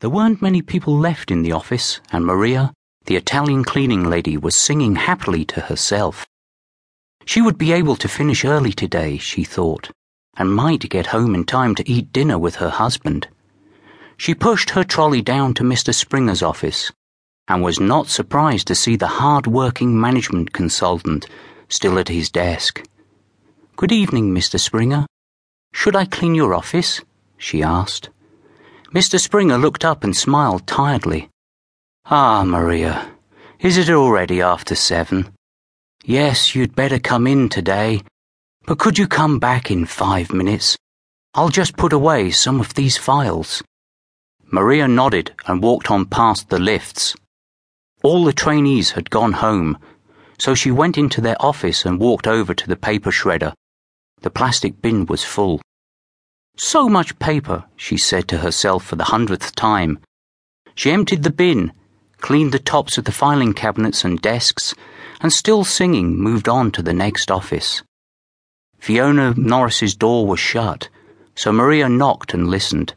There weren't many people left in the office, and Maria, the Italian cleaning lady, was singing happily to herself. She would be able to finish early today, she thought, and might get home in time to eat dinner with her husband. She pushed her trolley down to Mr. Springer's office and was not surprised to see the hard-working management consultant still at his desk. Good evening, Mr. Springer. Should I clean your office? she asked. Mr. Springer looked up and smiled tiredly. Ah, Maria, is it already after seven? Yes, you'd better come in today. But could you come back in five minutes? I'll just put away some of these files. Maria nodded and walked on past the lifts. All the trainees had gone home, so she went into their office and walked over to the paper shredder. The plastic bin was full. So much paper, she said to herself for the hundredth time. She emptied the bin, cleaned the tops of the filing cabinets and desks, and still singing moved on to the next office. Fiona Norris's door was shut, so Maria knocked and listened.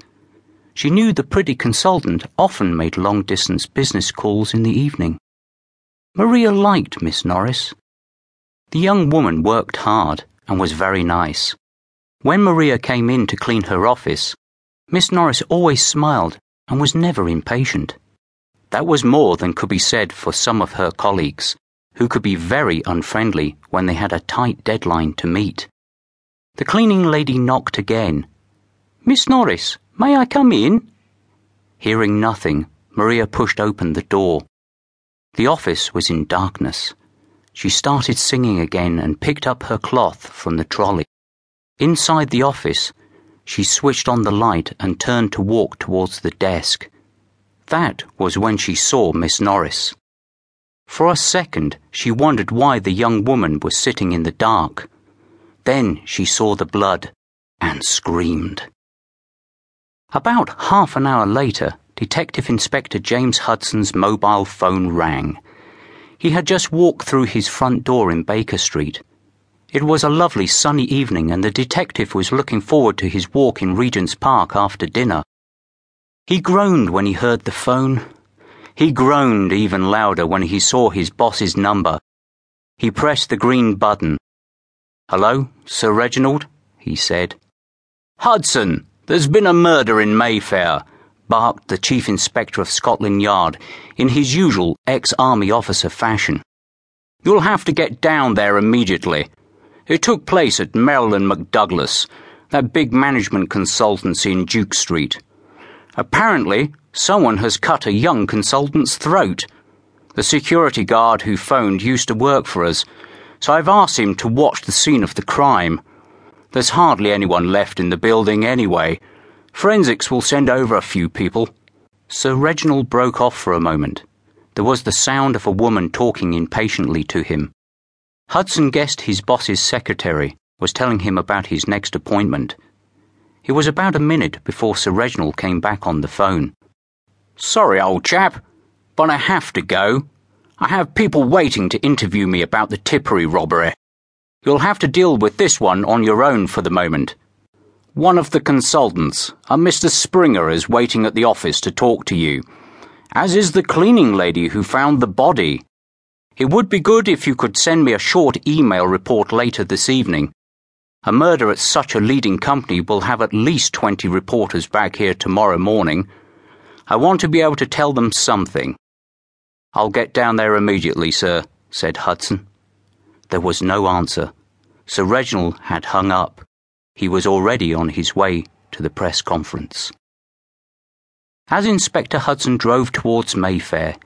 She knew the pretty consultant often made long distance business calls in the evening. Maria liked Miss Norris. The young woman worked hard and was very nice. When Maria came in to clean her office, Miss Norris always smiled and was never impatient. That was more than could be said for some of her colleagues, who could be very unfriendly when they had a tight deadline to meet. The cleaning lady knocked again. Miss Norris, May I come in? Hearing nothing, Maria pushed open the door. The office was in darkness. She started singing again and picked up her cloth from the trolley. Inside the office, she switched on the light and turned to walk towards the desk. That was when she saw Miss Norris. For a second, she wondered why the young woman was sitting in the dark. Then she saw the blood and screamed. About half an hour later, Detective Inspector James Hudson's mobile phone rang. He had just walked through his front door in Baker Street. It was a lovely sunny evening, and the detective was looking forward to his walk in Regent's Park after dinner. He groaned when he heard the phone. He groaned even louder when he saw his boss's number. He pressed the green button. Hello, Sir Reginald? he said. Hudson! There's been a murder in Mayfair, barked the Chief Inspector of Scotland Yard in his usual ex army officer fashion. You'll have to get down there immediately. It took place at Merryl and McDouglas, that big management consultancy in Duke Street. Apparently, someone has cut a young consultant's throat. The security guard who phoned used to work for us, so I've asked him to watch the scene of the crime. There's hardly anyone left in the building anyway. Forensics will send over a few people. Sir Reginald broke off for a moment. There was the sound of a woman talking impatiently to him. Hudson guessed his boss's secretary was telling him about his next appointment. It was about a minute before Sir Reginald came back on the phone. Sorry, old chap, but I have to go. I have people waiting to interview me about the Tipperary robbery. You'll have to deal with this one on your own for the moment. One of the consultants, a Mr. Springer, is waiting at the office to talk to you, as is the cleaning lady who found the body. It would be good if you could send me a short email report later this evening. A murder at such a leading company will have at least 20 reporters back here tomorrow morning. I want to be able to tell them something. I'll get down there immediately, sir, said Hudson. There was no answer. Sir Reginald had hung up. He was already on his way to the press conference. As Inspector Hudson drove towards Mayfair,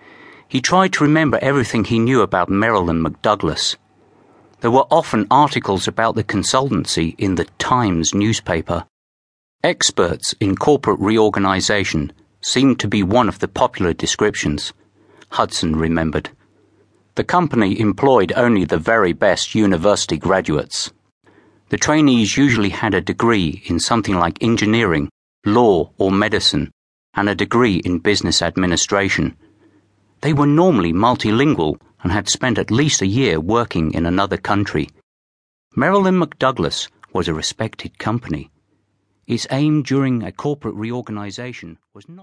he tried to remember everything he knew about Merryl and McDouglas. There were often articles about the consultancy in the Times newspaper. Experts in corporate reorganization seemed to be one of the popular descriptions, Hudson remembered. The company employed only the very best university graduates. The trainees usually had a degree in something like engineering, law, or medicine, and a degree in business administration. They were normally multilingual and had spent at least a year working in another country. Merryl and McDouglas was a respected company. Its aim during a corporate reorganization was not